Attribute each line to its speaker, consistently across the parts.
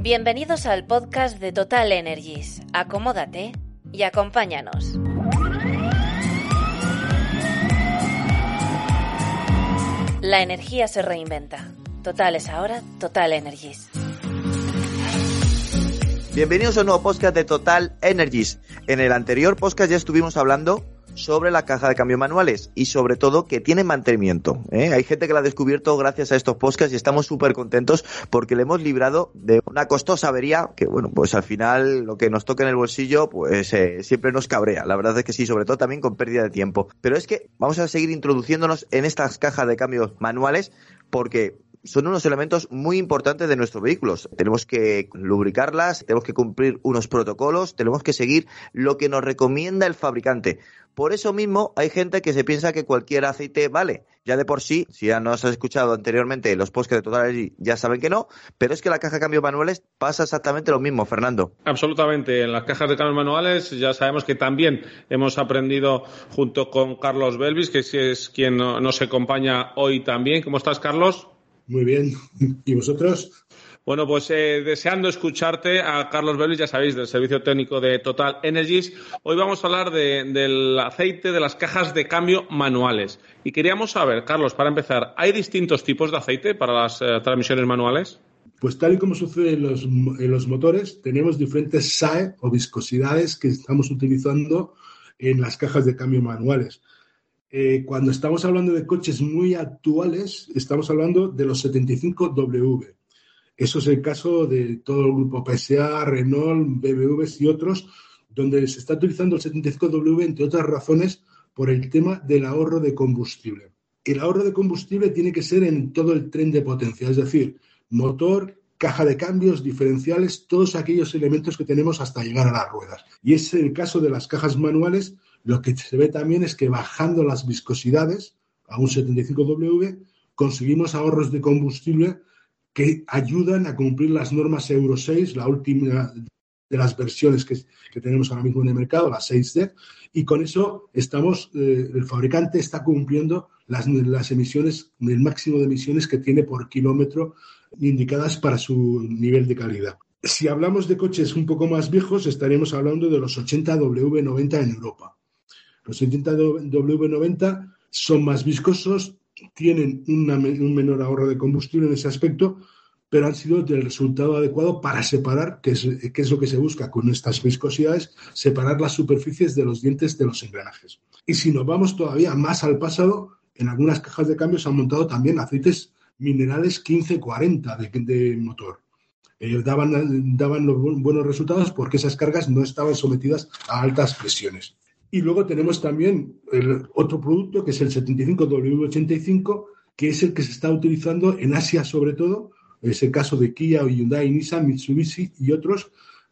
Speaker 1: Bienvenidos al podcast de Total Energies. Acomódate y acompáñanos. La energía se reinventa. Total es ahora Total Energies.
Speaker 2: Bienvenidos a un nuevo podcast de Total Energies. En el anterior podcast ya estuvimos hablando sobre la caja de cambio manuales y sobre todo que tiene mantenimiento. ¿eh? Hay gente que la ha descubierto gracias a estos podcasts y estamos súper contentos porque le hemos librado de una costosa avería que, bueno, pues al final lo que nos toca en el bolsillo pues eh, siempre nos cabrea. La verdad es que sí, sobre todo también con pérdida de tiempo. Pero es que vamos a seguir introduciéndonos en estas cajas de cambios manuales porque son unos elementos muy importantes de nuestros vehículos. Tenemos que lubricarlas, tenemos que cumplir unos protocolos, tenemos que seguir lo que nos recomienda el fabricante. Por eso mismo hay gente que se piensa que cualquier aceite vale. Ya de por sí, si ya nos has escuchado anteriormente los podcasts de Total Energy, ya saben que no, pero es que la caja de cambios manuales pasa exactamente lo mismo, Fernando.
Speaker 3: Absolutamente. En las cajas de cambios manuales ya sabemos que también hemos aprendido junto con Carlos Belvis, que es quien nos acompaña hoy también. ¿Cómo estás, Carlos?
Speaker 4: Muy bien. ¿Y vosotros?
Speaker 3: Bueno, pues eh, deseando escucharte a Carlos Belvis, ya sabéis, del servicio técnico de Total Energies. Hoy vamos a hablar del aceite de las cajas de cambio manuales. Y queríamos saber, Carlos, para empezar, ¿hay distintos tipos de aceite para las eh, transmisiones manuales?
Speaker 4: Pues tal y como sucede en los, en los motores, tenemos diferentes SAE o viscosidades que estamos utilizando en las cajas de cambio manuales. Eh, cuando estamos hablando de coches muy actuales, estamos hablando de los 75W. Eso es el caso de todo el grupo PSA, Renault, BMW y otros, donde se está utilizando el 75W, entre otras razones, por el tema del ahorro de combustible. El ahorro de combustible tiene que ser en todo el tren de potencia, es decir, motor, caja de cambios, diferenciales, todos aquellos elementos que tenemos hasta llegar a las ruedas. Y es el caso de las cajas manuales, lo que se ve también es que bajando las viscosidades a un 75W conseguimos ahorros de combustible que ayudan a cumplir las normas Euro 6, la última de las versiones que, tenemos ahora mismo en el mercado, la 6D, y con eso estamos, eh, el fabricante está cumpliendo las, las emisiones, el máximo de emisiones que tiene por kilómetro indicadas para su nivel de calidad. Si hablamos de coches un poco más viejos, estaríamos hablando de los 80 W90 en Europa. Los 80 W90 son más viscosos, tienen un menor ahorro de combustible en ese aspecto, pero han sido del resultado adecuado para separar, que es, es lo que se busca con estas viscosidades, separar las superficies de los dientes de los engranajes. Y si nos vamos todavía más al pasado, en algunas cajas de cambio se han montado también aceites minerales 1540 de, de motor. Eh, daban, daban los buenos resultados porque esas cargas no estaban sometidas a altas presiones. Y luego tenemos también el otro producto que es el 75W85, que es el que se está utilizando en Asia sobre todo, es el caso de Kia, Hyundai, Nissan, Mitsubishi y otros,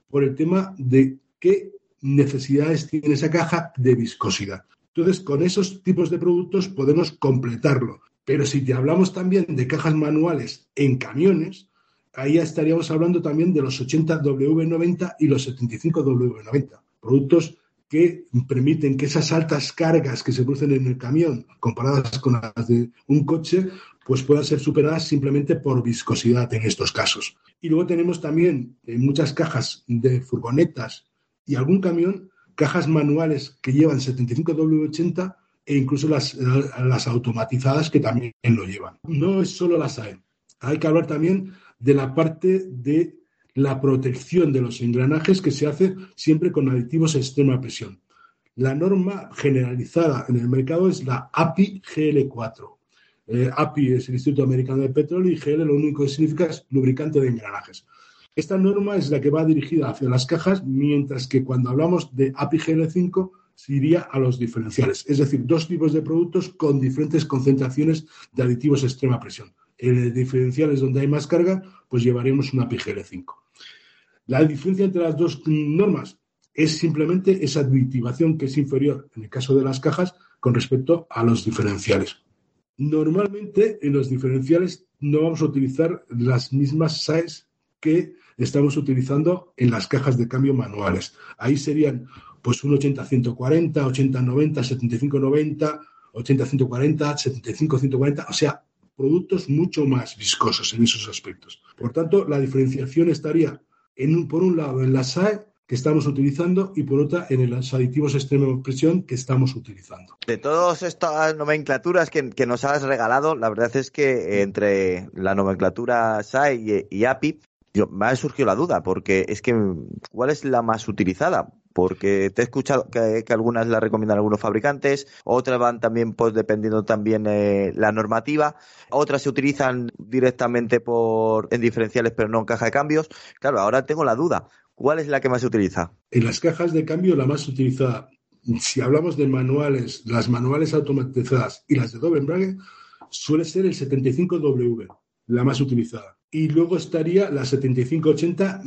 Speaker 4: por el tema de qué necesidades tiene esa caja de viscosidad. Entonces, con esos tipos de productos podemos completarlo. Pero si te hablamos también de cajas manuales en camiones, ahí estaríamos hablando también de los 80W90 y los 75W90. Productos que permiten que esas altas cargas que se producen en el camión comparadas con las de un coche, pues puedan ser superadas simplemente por viscosidad en estos casos. Y luego tenemos también en muchas cajas de furgonetas y algún camión, cajas manuales que llevan 75W80 e incluso las, las automatizadas que también lo llevan. No es solo las AE. Hay que hablar también de la parte de la protección de los engranajes que se hace siempre con aditivos a extrema presión. La norma generalizada en el mercado es la API GL4. Eh, API es el Instituto Americano de Petróleo y GL lo único que significa es lubricante de engranajes. Esta norma es la que va dirigida hacia las cajas, mientras que cuando hablamos de API GL5 se iría a los diferenciales, es decir, dos tipos de productos con diferentes concentraciones de aditivos a extrema presión. En diferenciales donde hay más carga, pues llevaríamos una API GL5. La diferencia entre las dos normas es simplemente esa aditivación que es inferior en el caso de las cajas con respecto a los diferenciales. Normalmente en los diferenciales no vamos a utilizar las mismas SAES que estamos utilizando en las cajas de cambio manuales. Ahí serían pues un 80-140, 80-90, 75-90, 80-140, 75-140, o sea, productos mucho más viscosos en esos aspectos. Por tanto, la diferenciación estaría, en por un lado, en la SAE que estamos utilizando y por otra en los aditivos extrema presión que estamos utilizando.
Speaker 2: De todas estas nomenclaturas que, nos has regalado, la verdad es que entre la nomenclatura SAE y, API, me ha surgido la duda, porque es que, ¿cuál es la más utilizada? Porque te he escuchado que, algunas la recomiendan algunos fabricantes, otras van también pues dependiendo también eh, la normativa, otras se utilizan directamente por en diferenciales pero no en caja de cambios. Claro, ahora tengo la duda, ¿cuál es la que más se utiliza?
Speaker 4: En las cajas de cambio la más utilizada, si hablamos de manuales, las manuales automatizadas y las de doble embrague, suele ser el 75W, la más utilizada. Y luego estaría la 7580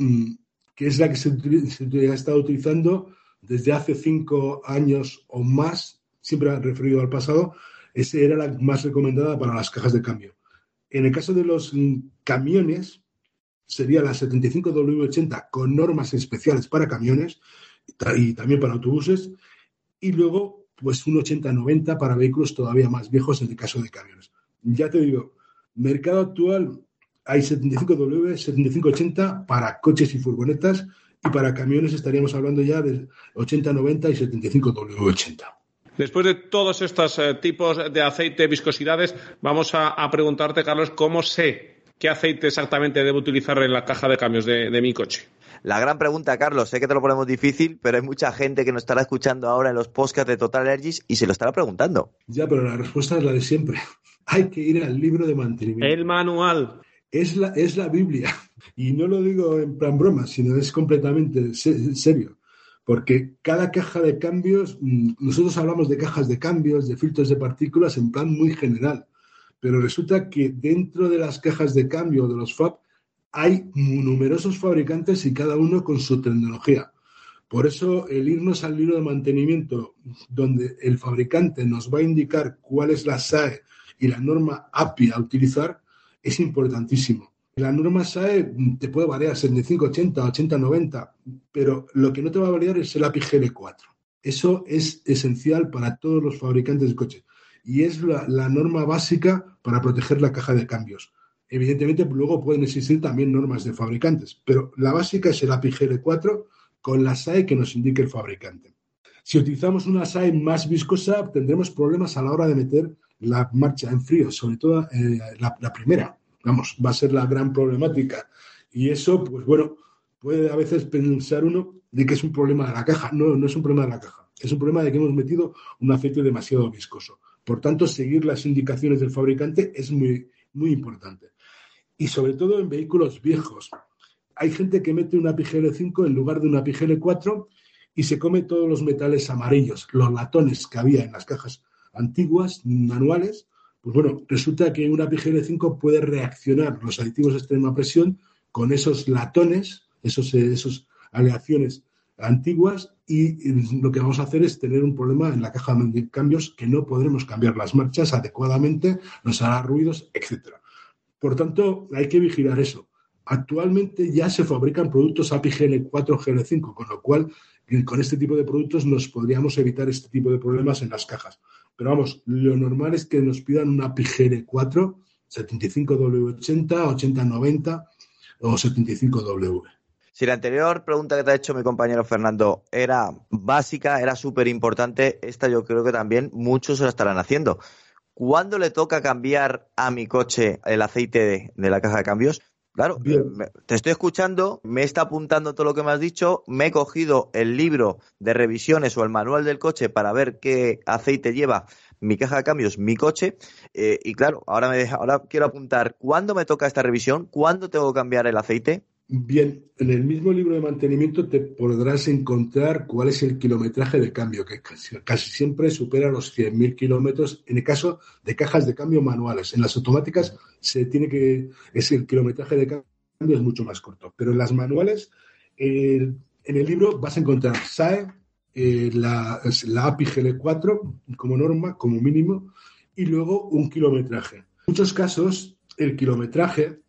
Speaker 4: que es la que se, ha estado utilizando desde hace cinco años o más, siempre referido al pasado, esa era la más recomendada para las cajas de cambio. En el caso de los mm, camiones, sería la 75W80 con normas especiales para camiones y también para autobuses, y luego pues un 80-90 para vehículos todavía más viejos en el caso de camiones. Ya te digo, mercado actual hay 75W, 7580 para coches y furgonetas y para camiones estaríamos hablando ya de 8090 y 75W80.
Speaker 3: Después de todos estos eh, tipos de aceite, viscosidades, vamos a, preguntarte, Carlos, ¿cómo sé qué aceite exactamente debo utilizar en la caja de cambios de, de mi coche?
Speaker 2: La gran pregunta, Carlos, sé que te lo ponemos difícil, pero hay mucha gente que nos estará escuchando ahora en los podcasts de Total Energies y se lo estará preguntando.
Speaker 4: Ya, pero la respuesta es la de siempre. Hay que ir al libro de mantenimiento.
Speaker 3: El manual
Speaker 4: es la, es la Biblia. Y no lo digo en plan broma, sino es completamente serio. Porque cada caja de cambios, mm, nosotros hablamos de cajas de cambios, de filtros de partículas en plan muy general. Pero resulta que dentro de las cajas de cambio de los FAB hay numerosos fabricantes y cada uno con su tecnología. Por eso el irnos al libro de mantenimiento, donde el fabricante nos va a indicar cuál es la SAE y la norma API a utilizar, es importantísimo. La norma SAE te puede variar 75, 80, 80, 90, pero lo que no te va a variar es el API GL4. Eso es esencial para todos los fabricantes de coches y es la, norma básica para proteger la caja de cambios. Evidentemente, luego pueden existir también normas de fabricantes, pero la básica es el API GL4 con la SAE que nos indique el fabricante. Si utilizamos una SAE más viscosa, tendremos problemas a la hora de meter la marcha en frío, sobre todo eh, la, primera. Vamos, va a ser la gran problemática. Y eso, pues bueno, puede a veces pensar uno de que es un problema de la caja. No, no es un problema de la caja. Es un problema de que hemos metido un aceite demasiado viscoso. Por tanto, seguir las indicaciones del fabricante es muy, muy importante. Y sobre todo en vehículos viejos. Hay gente que mete una PGL5 en lugar de una PGL4 y se come todos los metales amarillos, los latones que había en las cajas antiguas, manuales, pues bueno, resulta que una PGL5 puede reaccionar los aditivos de extrema presión con esos latones, esos, esos aleaciones antiguas y lo que vamos a hacer es tener un problema en la caja de cambios que no podremos cambiar las marchas adecuadamente, nos hará ruidos, etc. Por tanto, hay que vigilar eso. Actualmente ya se fabrican productos API GL4, GL5, con lo cual con este tipo de productos nos podríamos evitar este tipo de problemas en las cajas. Pero vamos, lo normal es que nos pidan una PGR 4, 75W80, 8090 o 75W.
Speaker 2: Si la anterior pregunta que te ha hecho mi compañero Fernando era básica, era súper importante, esta yo creo que también muchos se la estarán haciendo. ¿Cuándo le toca cambiar a mi coche el aceite de la caja de cambios? Claro, te estoy escuchando, me está apuntando todo lo que me has dicho, me he cogido el libro de revisiones o el manual del coche para ver qué aceite lleva mi caja de cambios, mi coche, eh, y claro, ahora, me ahora quiero apuntar cuándo me toca esta revisión, cuándo tengo que cambiar el aceite.
Speaker 4: Bien, en el mismo libro de mantenimiento te podrás encontrar cuál es el kilometraje de cambio, que casi, siempre supera los 100.000 kilómetros en el caso de cajas de cambio manuales. En las automáticas se tiene que, es el kilometraje de cambio es mucho más corto, pero en las manuales, en el libro vas a encontrar SAE, eh, la, la API GL4 como norma, como mínimo, y luego un kilometraje. En muchos casos, el kilometraje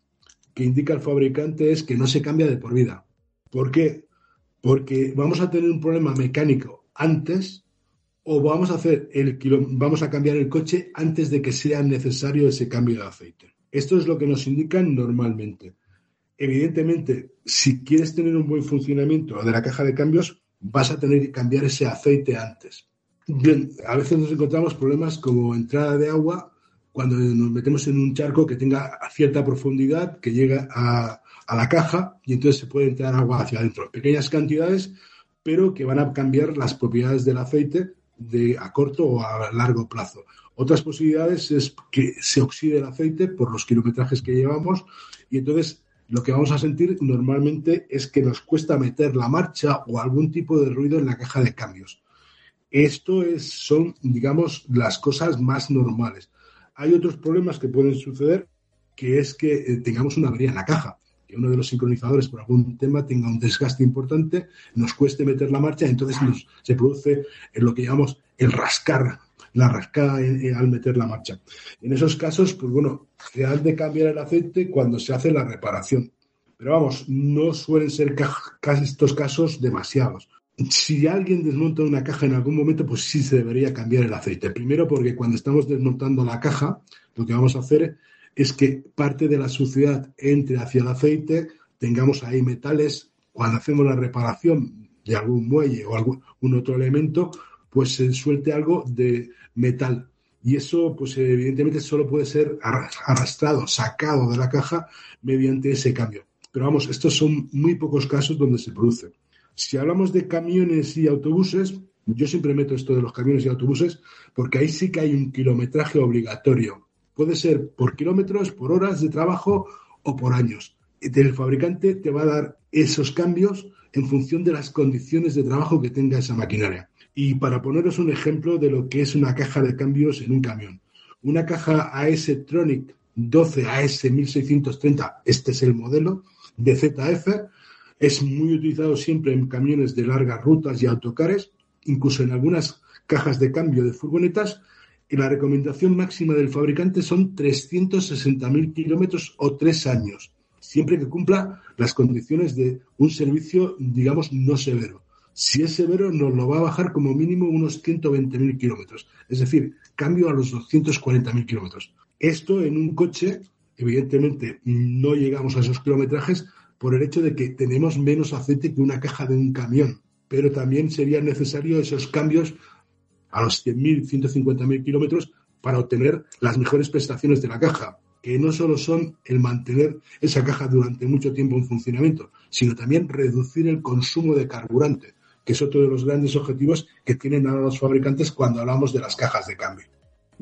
Speaker 4: que indica el fabricante es que no se cambia de por vida. ¿Por qué? Porque vamos a tener un problema mecánico antes o vamos a hacer el vamos a cambiar el coche antes de que sea necesario ese cambio de aceite. Esto es lo que nos indican normalmente. Evidentemente, si quieres tener un buen funcionamiento de la caja de cambios, vas a tener que cambiar ese aceite antes. Bien, a veces nos encontramos problemas como entrada de agua cuando nos metemos en un charco que tenga cierta profundidad, que llega a, la caja y entonces se puede entrar agua hacia adentro. Pequeñas cantidades, pero que van a cambiar las propiedades del aceite de a corto o a largo plazo. Otras posibilidades es que se oxide el aceite por los kilometrajes que llevamos y entonces lo que vamos a sentir normalmente es que nos cuesta meter la marcha o algún tipo de ruido en la caja de cambios. Esto es, son, digamos, las cosas más normales. Hay otros problemas que pueden suceder, que es que eh, tengamos una avería en la caja que uno de los sincronizadores por algún tema tenga un desgaste importante, nos cueste meter la marcha, entonces se produce en lo que llamamos el rascar, la rascada al meter la marcha. En esos casos, pues bueno, se han de cambiar el aceite cuando se hace la reparación. Pero vamos, no suelen ser estos casos demasiados. Si alguien desmonta una caja en algún momento, pues sí se debería cambiar el aceite. Primero porque cuando estamos desmontando la caja, lo que vamos a hacer es que parte de la suciedad entre hacia el aceite, tengamos ahí metales, cuando hacemos la reparación de algún muelle o algún otro elemento, pues se suelte algo de metal. Y eso, pues evidentemente solo puede ser arrastrado, sacado de la caja mediante ese cambio. Pero vamos, estos son muy pocos casos donde se produce. Si hablamos de camiones y autobuses, yo siempre meto esto de los camiones y autobuses porque ahí sí que hay un kilometraje obligatorio. Puede ser por kilómetros, por horas de trabajo o por años. El fabricante te va a dar esos cambios en función de las condiciones de trabajo que tenga esa maquinaria. Y para poneros un ejemplo de lo que es una caja de cambios en un camión. Una caja AS Tronic 12 AS 1630, este es el modelo de ZF, es muy utilizado siempre en camiones de largas rutas y autocares, incluso en algunas cajas de cambio de furgonetas y la recomendación máxima del fabricante son 360.000 kilómetros o tres años, siempre que cumpla las condiciones de un servicio, digamos, no severo. Si es severo, nos lo va a bajar como mínimo unos 120.000 kilómetros, es decir, cambio a los 240.000 kilómetros. Esto en un coche, evidentemente, no llegamos a esos kilometrajes por el hecho de que tenemos menos aceite que una caja de un camión, pero también serían necesarios esos cambios a los 100.000, 150.000 kilómetros para obtener las mejores prestaciones de la caja, que no solo son el mantener esa caja durante mucho tiempo en funcionamiento, sino también reducir el consumo de carburante, que es otro de los grandes objetivos que tienen ahora los fabricantes cuando hablamos de las cajas de cambio.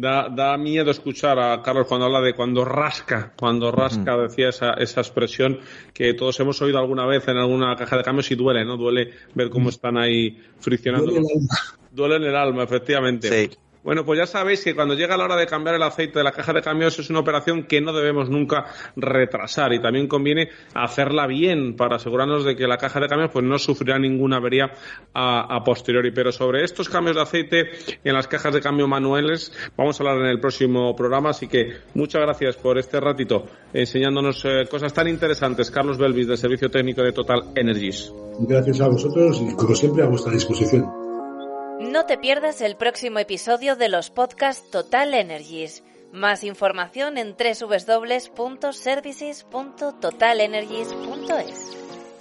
Speaker 3: Da, miedo escuchar a Carlos cuando habla de cuando rasca, cuando rasca, decía esa, esa expresión que todos hemos oído alguna vez en alguna caja de cambios y duele, ¿no? Duele ver cómo están ahí friccionando. Duele en el alma, efectivamente. Sí. Bueno, pues ya sabéis que cuando llega la hora de cambiar el aceite de la caja de cambios es una operación que no debemos nunca retrasar y también conviene hacerla bien para asegurarnos de que la caja de cambios pues no sufrirá ninguna avería a, posteriori. Pero sobre estos cambios de aceite en las cajas de cambio manuales vamos a hablar en el próximo programa, así que muchas gracias por este ratito enseñándonos eh, cosas tan interesantes. Carlos Belvis del Servicio Técnico de Total Energies.
Speaker 4: Gracias a vosotros y como siempre a vuestra disposición.
Speaker 1: No te pierdas el próximo episodio de los podcasts Total Energies. Más información en www.services.totalenergies.es.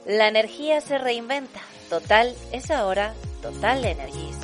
Speaker 1: La energía se reinventa. Total es ahora Total Energies.